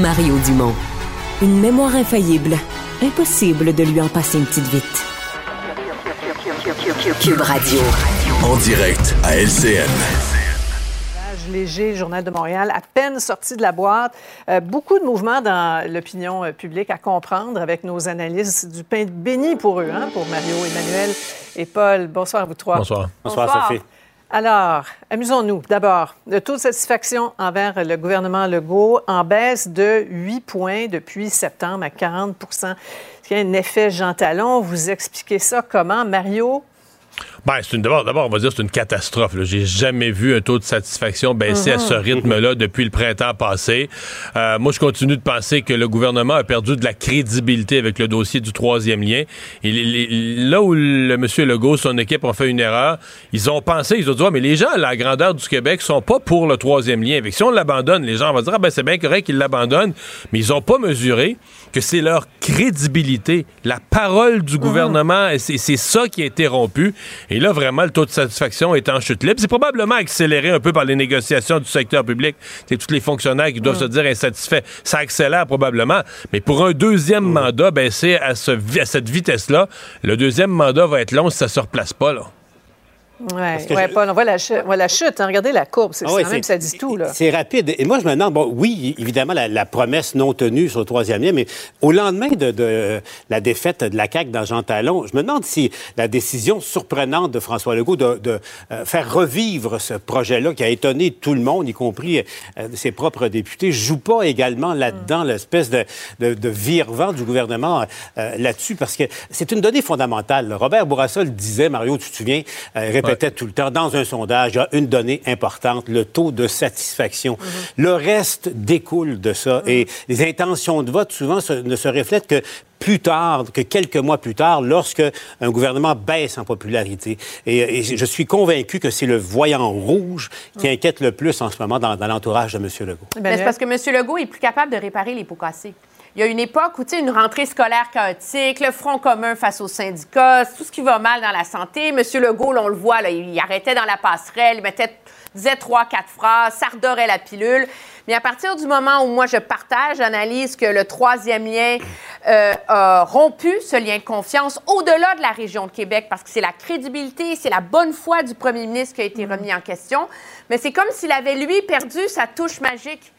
Mario Dumont. Une mémoire infaillible. Impossible de lui en passer une petite vite. Cube Radio. En direct à LCN léger, Journal de Montréal, à peine sorti de la boîte. Euh, beaucoup de mouvements dans l'opinion euh, publique à comprendre avec nos analyses du pain béni pour eux, hein, pour Mario, Emmanuel et Paul. Bonsoir à vous trois. Bonsoir. Bonsoir, Bonsoir. Sophie. Alors, amusons-nous. D'abord, le taux de satisfaction envers le gouvernement Legault en baisse de 8 points depuis septembre à 40 Ce qui a un effet Jean Talon? Vous expliquez ça comment, Mario? Ben, c'est une d'abord, d'abord, on va dire c'est une catastrophe. J'ai jamais vu un taux de satisfaction baisser à ce mhm. rythme-là depuis le printemps passé. Euh, moi, je continue de penser que le gouvernement a perdu de la crédibilité avec le dossier du troisième lien. Il, là où le monsieur Legault, son équipe ont fait une erreur, ils ont pensé, ils ont dit, mais les gens à la grandeur du Québec sont pas pour le troisième lien. Avec si on l'abandonne, les gens vont dire, ah, ben c'est bien correct qu'ils l'abandonnent, mais ils ont pas mesuré que c'est leur crédibilité, la parole du mhm. gouvernement, et c'est ça qui a été rompu. Et là, vraiment, le taux de satisfaction est en chute libre. C'est probablement accéléré un peu par les négociations du secteur public. C'est tous les fonctionnaires qui doivent mm. se dire insatisfaits. Ça accélère probablement. Mais pour un deuxième mm. mandat, ben, c'est à, ce, à cette vitesse-là. Le deuxième mandat va être long si ça se replace pas, là. Oui, ouais, Paul, on voit la, chute. la chute hein. Regardez la courbe. C'est ah même ça dit tout. C'est rapide. Et moi, je me demande, bon, oui, évidemment, la, promesse non tenue sur le troisième lien, mais au lendemain de, la défaite de la CAQ dans Jean Talon, je me demande si la décision surprenante de François Legault de, euh, faire revivre ce projet-là qui a étonné tout le monde, y compris euh, ses propres députés, joue pas également là-dedans mm. l'espèce de, de, vire-vent du gouvernement euh, là-dessus, parce que c'est une donnée fondamentale. Robert Bourassa le disait, Mario, tu te souviens, répétait tout le temps, dans un sondage, il y a une donnée importante, le taux de satisfaction. Mhm. Le reste découle de ça. Mhm. Et les intentions de vote, souvent, ne se reflètent que plus tard, que quelques mois plus tard, lorsque un gouvernement baisse en popularité. Et, je suis convaincu que c'est le voyant rouge qui mhm. inquiète le plus en ce moment dans, l'entourage de M. Legault. Ben, c'est parce que M. Legault est plus capable de réparer les pots cassés. Il y a une époque où, tu sais, une rentrée scolaire chaotique, le front commun face aux syndicats, tout ce qui va mal dans la santé. Monsieur Legault, on le voit, là, il arrêtait dans la passerelle, il mettait, disait trois, quatre phrases, ça redorait la pilule. Mais à partir du moment où moi je partage, j'analyse que le troisième lien euh, a rompu ce lien de confiance au-delà de la région de Québec, parce que c'est la crédibilité, c'est la bonne foi du premier ministre qui a été remis en question. Mais c'est comme s'il avait, lui, perdu sa touche magique.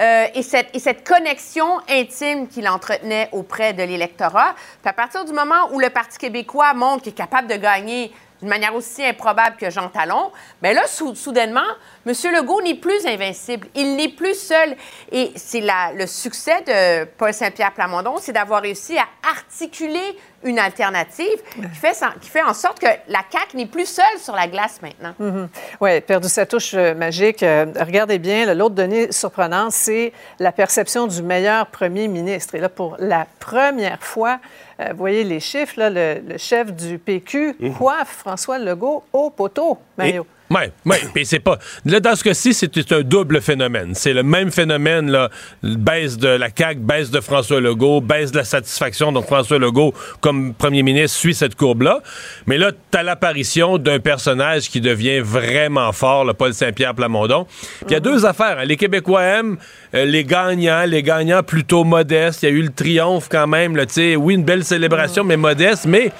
Euh, et, cette, et, cette, connexion intime qu'il entretenait auprès de l'électorat. à partir du moment où le Parti québécois montre qu'il est capable de gagner d'une manière aussi improbable que Jean Talon, bien là, soudainement, M. Legault n'est plus invincible. Il n'est plus seul. Et c'est le succès de Paul Saint-Pierre Plamondon, c'est d'avoir réussi à articuler une alternative qui fait, qui fait en sorte que la CAQ n'est plus seule sur la glace maintenant. Mm-hmm. Oui, perdu sa touche euh, magique. Euh, regardez bien, l'autre donnée surprenante, c'est la perception du meilleur premier ministre. Et là, pour la première fois, euh, vous voyez les chiffres, là, le, chef du PQ mm-hmm. coiffe François Legault au poteau, Mario? Oui, oui. Puis c'est pas. Là, dans ce cas-ci, c'est un double phénomène. C'est le même phénomène, là. Baisse de la CAQ, baisse de François Legault, baisse de la satisfaction. Donc, François Legault, comme premier ministre, suit cette courbe-là. Mais là, tu as l'apparition d'un personnage qui devient vraiment fort, le Paul Saint-Pierre Plamondon. Puis il y a deux affaires. Hein. Les Québécois aiment euh, les gagnants, les gagnants plutôt modestes. Il y a eu le triomphe quand même, là. Tu oui, une belle célébration, mais modeste. Mais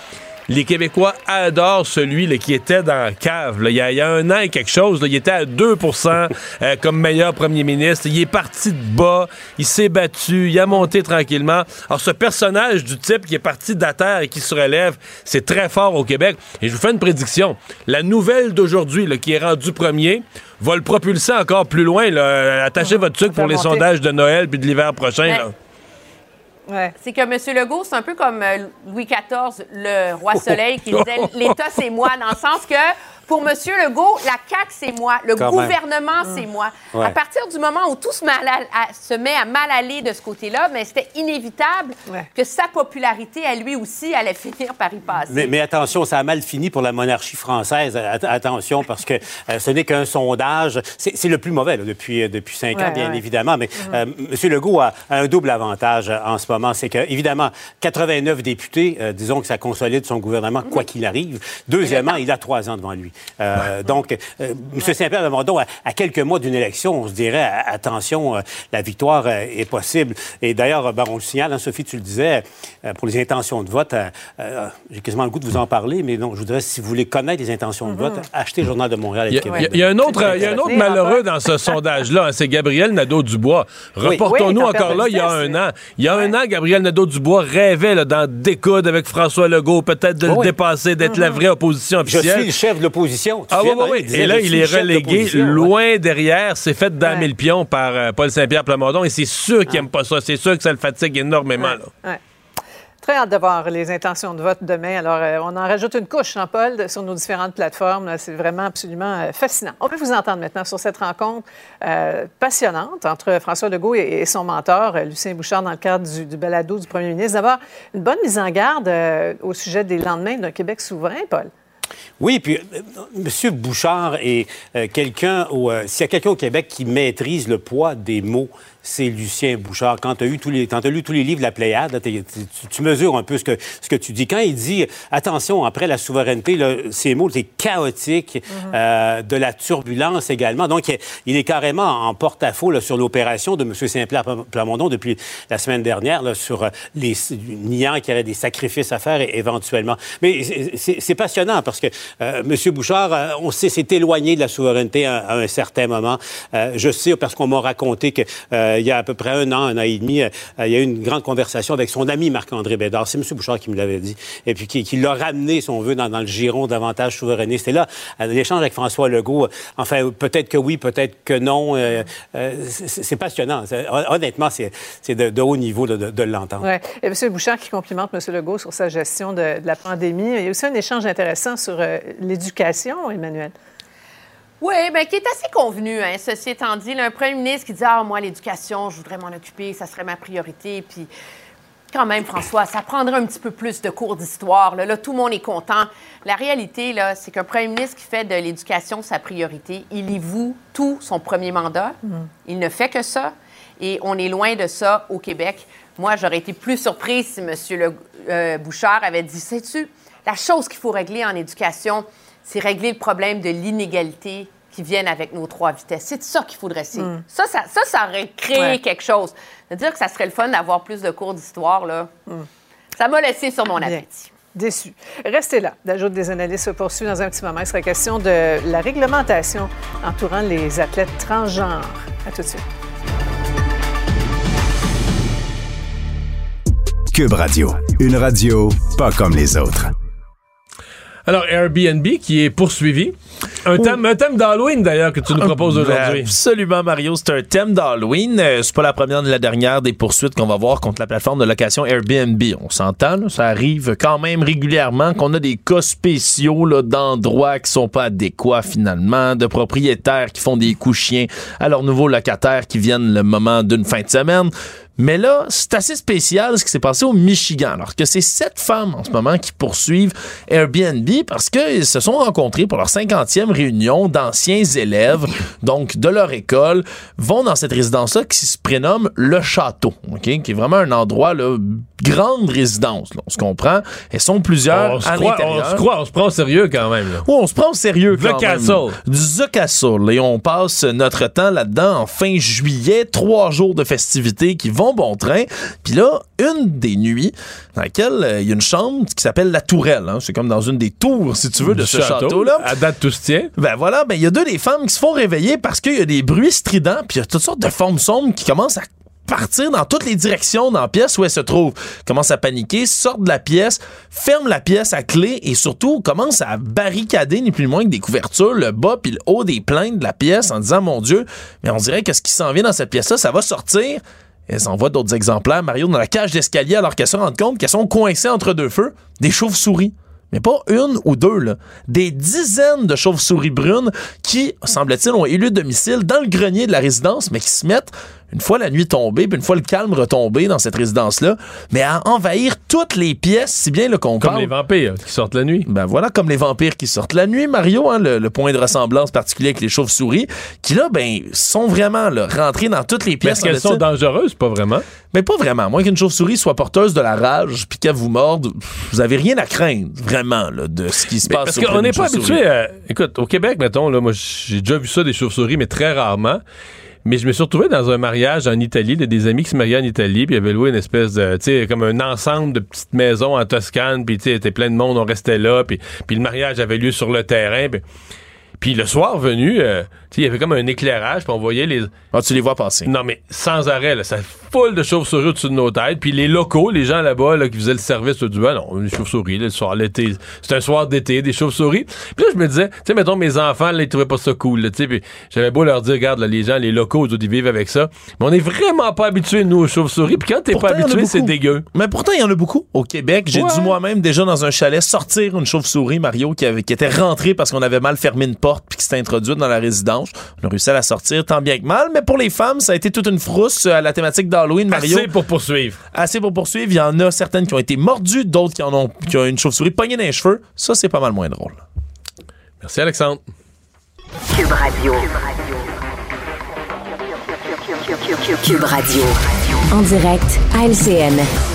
les Québécois adorent celui là, qui était dans la cave. Il, y a, un an et quelque chose, il était à 2% euh, comme meilleur premier ministre. Il est parti de bas, il s'est battu, il a monté tranquillement. Alors, ce personnage du type qui est parti de la terre et qui se relève, c'est très fort au Québec. Et je vous fais une prédiction. La nouvelle d'aujourd'hui, qui est rendue premier, va le propulser encore plus loin. Attachez votre truc pour les sondages de Noël puis de l'hiver prochain. C'est que M. Legault, c'est un peu comme euh, Louis XIV, le roi Soleil, qui disait l'État, c'est moi, dans le sens que pour M. Legault, la CAQ, c'est moi. Le gouvernement, c'est moi. À partir du moment où tout se, met à mal aller de ce côté-là, mais c'était inévitable que sa popularité, à lui aussi, allait finir par y passer. Mais, attention, ça a mal fini pour la monarchie française. Attention, parce que euh, ce n'est qu'un sondage. C'est le plus mauvais depuis, euh, depuis cinq ans, bien évidemment. Mais mm-hmm. euh, M. Legault a, un double avantage en ce moment. C'est que, évidemment, 89 députés, disons que ça consolide son gouvernement, quoi mm-hmm. qu'il arrive. Deuxièmement, il a trois ans devant lui. Euh, donc, euh, M. Saint-Pierre Lamondon, à, à quelques mois d'une élection, on se dirait, attention, euh, la victoire euh, est possible. Et d'ailleurs, ben, on le signale, hein, Sophie, tu le disais, euh, pour les intentions de vote, euh, euh, j'ai quasiment le goût de vous en parler, mais non, je voudrais, si vous voulez connaître les intentions de vote, achetez le Journal de Montréal et Il y, de a, Québec. il y a un autre, il y a un autre Oui, malheureux dans ce sondage-là, hein, c'est Gabriel Nadeau-Dubois. Reportons-nous Oui, encore là, il y a un an. Il y a un an, Gabriel Nadeau-Dubois rêvait d'en découdre avec François Legault, peut-être de le dépasser, d'être la vraie opposition Je officielle. suis le chef de l'opposition. Tu Ah oui, oui, oui. Et là, il est relégué ouais. loin derrière. C'est fait damer Ouais. le pion par euh, Paul Saint-Pierre Plamondon et c'est sûr qu'il aime pas ça. C'est sûr que ça le fatigue énormément. Là. Ouais. Très hâte de voir les intentions de vote demain. Alors, euh, on en rajoute une couche, Jean-Paul, sur nos différentes plateformes. C'est vraiment absolument euh, fascinant. On peut vous entendre maintenant sur cette rencontre euh, passionnante entre François Legault et, et son mentor, euh, Lucien Bouchard, dans le cadre du, du balado du premier ministre. D'abord, une bonne mise en garde euh, au sujet des lendemains d'un Québec souverain, Paul. Oui, puis euh, M. Bouchard est euh, quelqu'un, euh, s'il y a quelqu'un au Québec qui maîtrise le poids des mots, c'est Lucien Bouchard. Quand tu as, eu tous les, quand t'as lu tous les livres de la Pléiade, là, tu, tu mesures un peu ce que, ce que tu dis. Quand il dit, attention, après la souveraineté, là, ces mots, c'est chaotique, euh, de la turbulence également. Donc, il, est carrément en porte-à-faux sur l'opération de M. Saint-Pierre Plamondon depuis la semaine dernière, là, sur euh, les niant qu'il y aurait des sacrifices à faire éventuellement. Mais c'est- passionnant parce que euh, M. Bouchard, euh, on sait, s'est éloigné de la souveraineté à, à un certain moment. Euh, je sais parce qu'on m'a raconté que euh, il y a à peu près un an, un an et demi, euh, il y a eu une grande conversation avec son ami Marc-André Bédard. C'est M. Bouchard qui me l'avait dit. Et puis qui, qui l'a ramené, si on veut, dans, le giron davantage souverainiste. Et là, à l'échange avec François Legault, euh, enfin, peut-être que oui, peut-être que non. euh, euh, c'est passionnant. Honnêtement, c'est de, de haut niveau là, de, de l'entendre. Ouais. Et M. Bouchard qui complimente M. Legault sur sa gestion de, de la pandémie. Il y a aussi un échange intéressant sur euh, l'éducation, Emmanuel. Oui, bien, qui est assez convenu, hein, ceci étant dit. là, un premier ministre qui dit Ah, moi, l'éducation, je voudrais m'en occuper, ça serait ma priorité. Puis, quand même, François, ça prendrait un petit peu plus de cours d'histoire. Là. Là, tout le monde est content. La réalité, là, c'est qu'un premier ministre qui fait de l'éducation sa priorité, il y voue tout son premier mandat. Il ne fait que ça. Et on est loin de ça au Québec. Moi, j'aurais été plus surprise si M. Le, euh, Bouchard avait dit Sais-tu, la chose qu'il faut régler en éducation, c'est régler le problème de l'inégalité qui viennent avec nos trois vitesses. C'est ça qu'il faut dresser. Ça, ça, ça, ça aurait créé Ouais. quelque chose. C'est-à-dire que ça serait le fun d'avoir plus de cours d'histoire, là. Ça m'a laissé sur mon Bien. appétit. Déçu. Restez là. L'ajout des analystes se poursuit dans un petit moment. Il sera question de la réglementation entourant les athlètes transgenres. À tout de suite. Cube Radio, une radio pas comme les autres. Alors, Airbnb qui est poursuivi. Un thème, un thème d'Halloween, d'ailleurs, que tu nous proposes aujourd'hui. Absolument, Mario. C'est un thème d'Halloween. Euh, C'est pas la première ni la dernière des poursuites qu'on va voir contre la plateforme de location Airbnb. On s'entend, ça arrive quand même régulièrement qu'on a des cas spéciaux là, d'endroits qui sont pas adéquats finalement, de propriétaires qui font des coups chiens à leurs nouveaux locataires qui viennent le moment d'une fin de semaine. Mais là, c'est assez spécial ce qui s'est passé au Michigan. Alors que c'est sept femmes en ce moment qui poursuivent Airbnb parce qu'ils se sont rencontrés pour leur 50e réunion d'anciens élèves, donc de leur école, vont dans cette résidence-là qui se prénomme Le Château, OK? qui est vraiment un endroit, là, grande résidence, là, on se comprend. Elles sont plusieurs On se, à croit, l'intérieur. on se croit, on se prend au sérieux quand même. là. Oui, on se prend au sérieux The quand même. Castle. The Castle. Et on passe notre temps là-dedans en fin juillet. Trois jours de festivités qui vont bon train. Puis là, une des nuits dans laquelle euh, il y a une chambre qui s'appelle la Tourelle. hein. C'est comme dans une des tours, si tu veux, de Du ce château-là. À date, tout se tient. Ben voilà, ben il y a deux des femmes qui se font réveiller parce qu'il y a des bruits stridents, puis il y a toutes sortes de formes sombres qui commencent à partir dans toutes les directions dans la pièce où elle se trouve. Commence à paniquer, sort de la pièce, ferme la pièce à clé et surtout commence à barricader ni plus ni moins que des couvertures, le bas puis le haut des plaintes de la pièce en disant mon Dieu, mais on dirait que ce qui s'en vient dans cette pièce-là, ça va sortir. Elles envoient d'autres exemplaires, Mario, dans la cage d'escalier alors qu'elles se rendent compte qu'elles sont coincées entre deux feux, des chauves-souris. Mais pas une ou deux, là. Des dizaines de chauves-souris brunes qui, semble-t-il, ont élu domicile dans le grenier de la résidence, mais qui se mettent une fois la nuit tombée, puis une fois le calme retombé dans cette résidence-là, mais à envahir toutes les pièces, si bien le qu'on Comme parle- les vampires qui sortent la nuit. ben voilà, comme les vampires qui sortent la nuit, Mario, hein, le, le point de ressemblance particulier avec les chauves-souris, qui là, ben, sont vraiment là, rentrés dans toutes les Mais pièces. est-ce qu'elles sont dangereuses? Pas vraiment. Mais pas vraiment. Moins qu'une chauve-souris soit porteuse de la rage puis qu'elle vous morde, vous avez rien à craindre, vraiment, là, de ce qui se Mais passe. parce qu'on n'est pas habitué à. Écoute, au Québec, mettons, là, moi, j'ai déjà vu ça des chauves-souris, mais très rarement. Mais je me suis retrouvé dans un mariage en Italie, de des amis qui se mariaient en Italie, puis ils avaient loué une espèce de, tu sais, comme un ensemble de petites maisons en Toscane, puis tu sais, plein de monde, on restait là, puis, puis le mariage avait lieu sur le terrain, puis le soir venu, euh, il y avait comme un éclairage, puis on voyait les, Ah, tu les vois passer. non, mais sans arrêt, là, ça foule de chauves-souris au-dessus de nos têtes. Puis les locaux, les gens là-bas là, qui faisaient le service, du ben non, les chauves-souris, le soir, l'été. C'est un soir d'été, des chauves-souris. Puis là, je me disais, tu sais, mettons, mes enfants, là, ils trouvaient pas ça cool. là, Tu sais, puis j'avais beau leur dire, regarde, là, les gens, les locaux, ils vivent avec ça. Mais on est vraiment pas habitués, nous, aux chauves-souris. Puis quand t'es pas habitué, c'est dégueu. Mais pourtant, il y en a beaucoup au Québec. J'ai Ouais. dû moi-même, déjà dans un chalet, sortir une chauve-souris, Mario, qui, avait, qui était rentrée parce qu'on avait mal fermé une porte puis qui s'était introduite dans la résidence. On a réussi à la sortir tant bien que mal. Mais pour les femmes, ça a été toute une frousse à la thématique d'Halloween, Mario. Assez pour poursuivre. Assez pour poursuivre. Il y en a certaines qui ont été mordues, d'autres qui en ont, qui ont une chauve-souris pognée dans les cheveux. Ça, c'est pas mal moins drôle. Merci, Alexandre. Cube Radio. Cube Radio. En direct à LCN.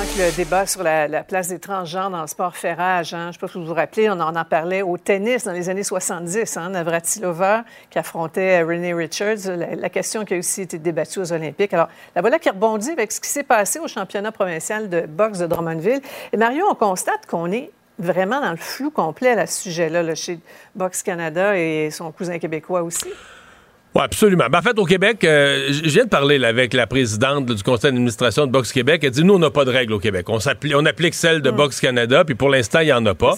Pendant que le débat sur la, la place des transgenres dans le sport fait rage, hein, je ne sais pas si vous vous rappelez, on en, en parlait au tennis dans les années 70. Hein, Navratilova qui affrontait Renee Richards, la, question qui a aussi été débattue aux Olympiques. Alors, la voilà qui rebondit avec ce qui s'est passé au championnat provincial de boxe de Drummondville. Et Mario, on constate qu'on est vraiment dans le flou complet à ce sujet-là, là, chez Boxe Canada et son cousin québécois aussi. Oui, absolument. Ben, en fait, au Québec, euh, je viens de parler là, avec la présidente du conseil d'administration de Boxe Québec. Elle dit, nous, on n'a pas de règles au Québec. On, applique celle de Boxe Canada, puis pour l'instant, il n'y en a pas.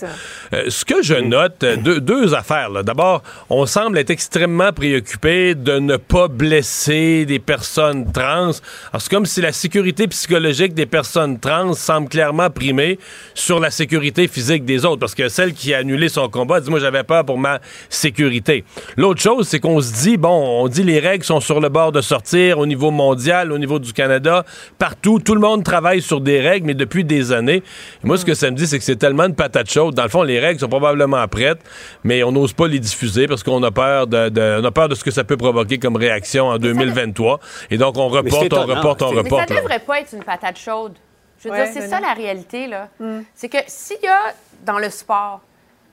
Euh, ce que je note, euh, deux, deux affaires. D'abord, on semble être extrêmement préoccupé de ne pas blesser des personnes trans. Alors, c'est comme si la sécurité psychologique des personnes trans semble clairement primer sur la sécurité physique des autres. Parce que celle qui a annulé son combat dit, moi, j'avais peur pour ma sécurité. L'autre chose, c'est qu'on se dit, bon, on dit les règles sont sur le bord de sortir au niveau mondial, au niveau du Canada, partout. Tout le monde travaille sur des règles, mais depuis des années. Et moi, ce que ça me dit, c'est que c'est tellement de patates chaudes. Dans le fond, les règles sont probablement prêtes, mais on n'ose pas les diffuser parce qu'on a peur de, de- on a peur de ce que ça peut provoquer comme réaction en 2023. Et donc, on reporte, on reporte, on Mais ça reporte. là. devrait pas être une patate chaude. Je veux Ouais, dire, c'est ça la réalité, là. C'est que s'il y a dans le sport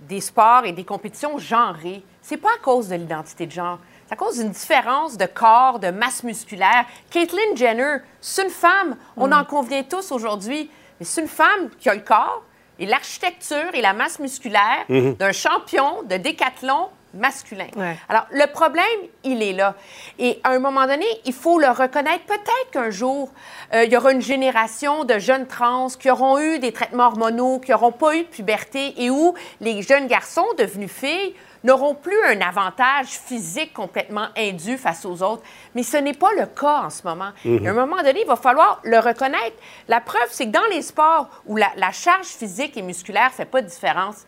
des sports et des compétitions genrées, c'est pas à cause de l'identité de genre. À cause d'une différence de corps, de masse musculaire. Caitlyn Jenner, c'est une femme. On en convient tous aujourd'hui. Mais c'est une femme qui a le corps et l'architecture et la masse musculaire d'un champion de décathlon masculin. Ouais. Alors, le problème, il est là. Et à un moment donné, il faut le reconnaître. Peut-être qu'un jour, euh, il y aura une génération de jeunes trans qui auront eu des traitements hormonaux, qui n'auront pas eu de puberté et où les jeunes garçons devenus filles n'auront plus un avantage physique complètement indu face aux autres. Mais ce n'est pas le cas en ce moment. Et à un moment donné, il va falloir le reconnaître. La preuve, c'est que dans les sports où la, la charge physique et musculaire ne fait pas de différence,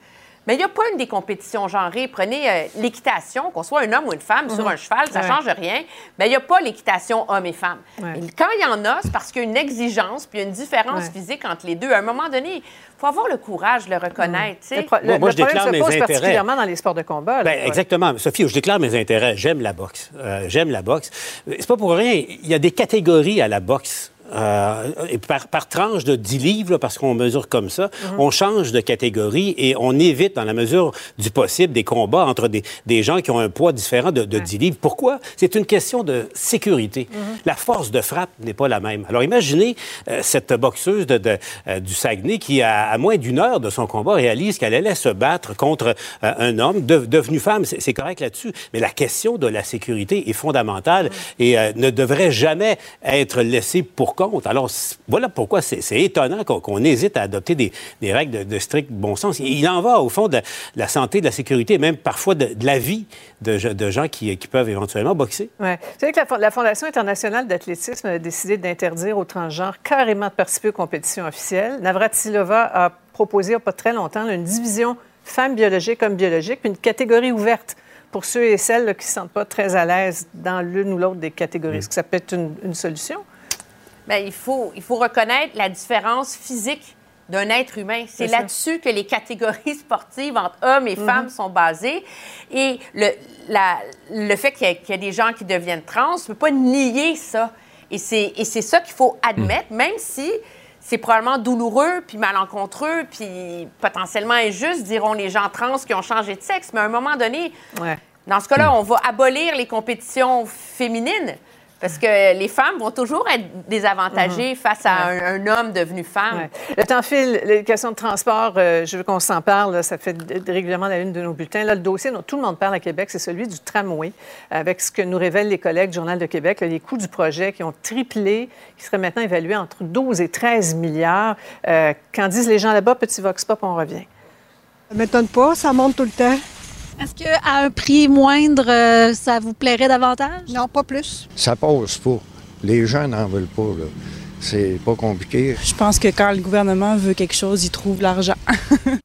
mais il n'y a pas une des compétitions genrées. Prenez euh, l'équitation, qu'on soit un homme ou une femme sur un cheval, ça ne Ouais. change rien. Mais il n'y a pas l'équitation homme et femme. Ouais. Et quand il y en a, c'est parce qu'il y a une exigence puis une différence Ouais. physique entre les deux. À un moment donné, il faut avoir le courage de le reconnaître. tu sais. Le, pro- le- moi, le je déclare problème se mes pose intérêts. particulièrement dans les sports de combat. là. Ben, Ouais. exactement. Sophie, je déclare mes intérêts. J'aime la boxe. Euh, J'aime la boxe. C'est pas pour rien. Il y a des catégories à la boxe. Euh, et par, par tranche de 10 livres, là, parce qu'on mesure comme ça, on change de catégorie et on évite, dans la mesure du possible, des combats entre des, des gens qui ont un poids différent de, de 10 livres. Pourquoi? C'est une question de sécurité. La force de frappe n'est pas la même. Alors imaginez euh, cette boxeuse de, de, euh, du Saguenay qui, à, à moins d'une heure de son combat, réalise qu'elle allait se battre contre un homme de- devenu femme. C'est correct là-dessus. Mais la question de la sécurité est fondamentale et ne devrait jamais être laissée pour Alors, voilà pourquoi c'est étonnant qu'on hésite à adopter des, des règles de, de strict bon sens. Il en va, au fond, de la, de la santé, de la sécurité, et même parfois de, de la vie de, ge- de gens qui, qui peuvent éventuellement boxer. Ouais. Vous savez que la, Fo- la Fondation internationale d'athlétisme a décidé d'interdire aux transgenres carrément de participer aux compétitions officielles. Navratilova a proposé il n'y a pas très longtemps une division femmes biologiques, hommes biologiques, puis une catégorie ouverte pour ceux et celles là, qui ne se sentent pas très à l'aise dans l'une ou l'autre des catégories. Est-ce que ça peut être une, une solution? Bien, il, faut, il faut reconnaître la différence physique d'un être humain. C'est là-dessus que les catégories sportives entre hommes et femmes sont basées. Et le, la- le fait qu'il y, ait- qu'il y ait des gens qui deviennent trans, on ne peut pas nier ça. Et c'est et c'est ça qu'il faut admettre, même si c'est probablement douloureux, puis malencontreux, puis potentiellement injuste, diront les gens trans qui ont changé de sexe. Mais à un moment donné, Ouais. dans ce cas-là, on va abolir les compétitions féminines. Parce que les femmes vont toujours être désavantagées face à un, un homme devenu femme. Ouais. Le temps file, les questions de transport, euh, je veux qu'on s'en parle, là, ça fait régulièrement la une de nos bulletins. Là, le dossier dont tout le monde parle à Québec, c'est celui du tramway, avec ce que nous révèlent les collègues du Journal de Québec, là, les coûts du projet qui ont triplé, qui seraient maintenant évalués entre 12 et 13 milliards. Euh, Qu'en disent les gens là-bas? Petit vox pop, on revient. Ça m'étonne pas, ça monte tout le temps. Est-ce qu'à un prix moindre, euh, ça vous plairait davantage? Non, pas plus. Ça passe pas. Les gens n'en veulent pas. là. C'est pas compliqué. Je pense que quand le gouvernement veut quelque chose, il trouve l'argent.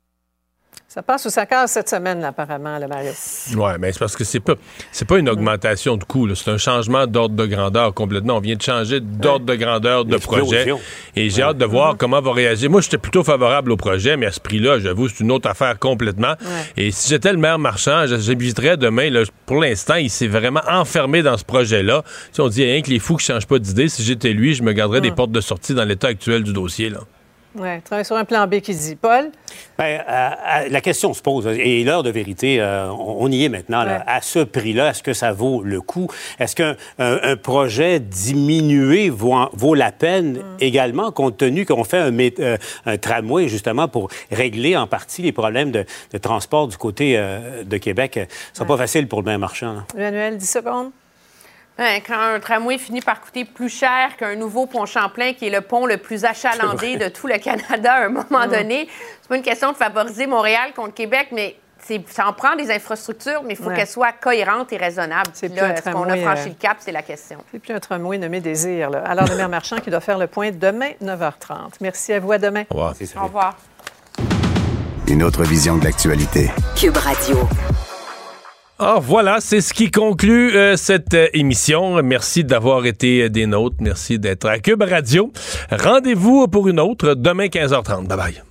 Ça passe ou ça casse cette semaine, là, apparemment, le Mario. Oui, mais c'est parce que c'est pas c'est pas une augmentation de coût, c'est un changement d'ordre de grandeur complètement. On vient de changer d'ordre de grandeur de projet. Et j'ai hâte de voir comment va réagir. Moi, j'étais plutôt favorable au projet, mais à ce prix-là, j'avoue, c'est une autre affaire complètement. Et si j'étais le maire marchand, j'inviterais demain, là, pour l'instant, il s'est vraiment enfermé dans ce projet-là. Sais, on dit rien que les fous qui changent pas d'idée. Si j'étais lui, je me garderais des portes de sortie dans l'état actuel du dossier. Là. Oui, travaille sur un plan B qui dit. Paul? Ben, euh, euh, la question se pose, et l'heure de vérité, euh, on, y est maintenant. là. Ouais. À ce prix-là, est-ce que ça vaut le coup? Est-ce qu'un un, un projet diminué vaut, la peine Mm. également, compte tenu qu'on fait un, euh, tramway justement pour régler en partie les problèmes de, de transport du côté de Québec? Ce sera pas facile pour le maire marchand. Emmanuel, 10 secondes. Hein, quand un tramway finit par coûter plus cher qu'un nouveau pont Champlain, qui est le pont le plus achalandé de tout le Canada à un moment donné, c'est pas une question de favoriser Montréal contre Québec, mais ça en prend des infrastructures, mais il faut Ouais. qu'elles soient cohérentes et raisonnables. C'est un est-ce qu'on a tramway, franchi euh, le cap, c'est la question. C'est plus un tramway nommé Désir. Là. Alors, le maire marchand qui doit faire le point demain, 9h30. Merci à vous. À demain. Au revoir. Au revoir. Une autre vision de l'actualité. Cube Radio. Alors voilà, c'est ce qui conclut euh, cette euh, émission. Merci d'avoir été euh, des nôtres. Merci d'être à Cube Radio. Rendez-vous pour une autre demain 15h30. Bye bye.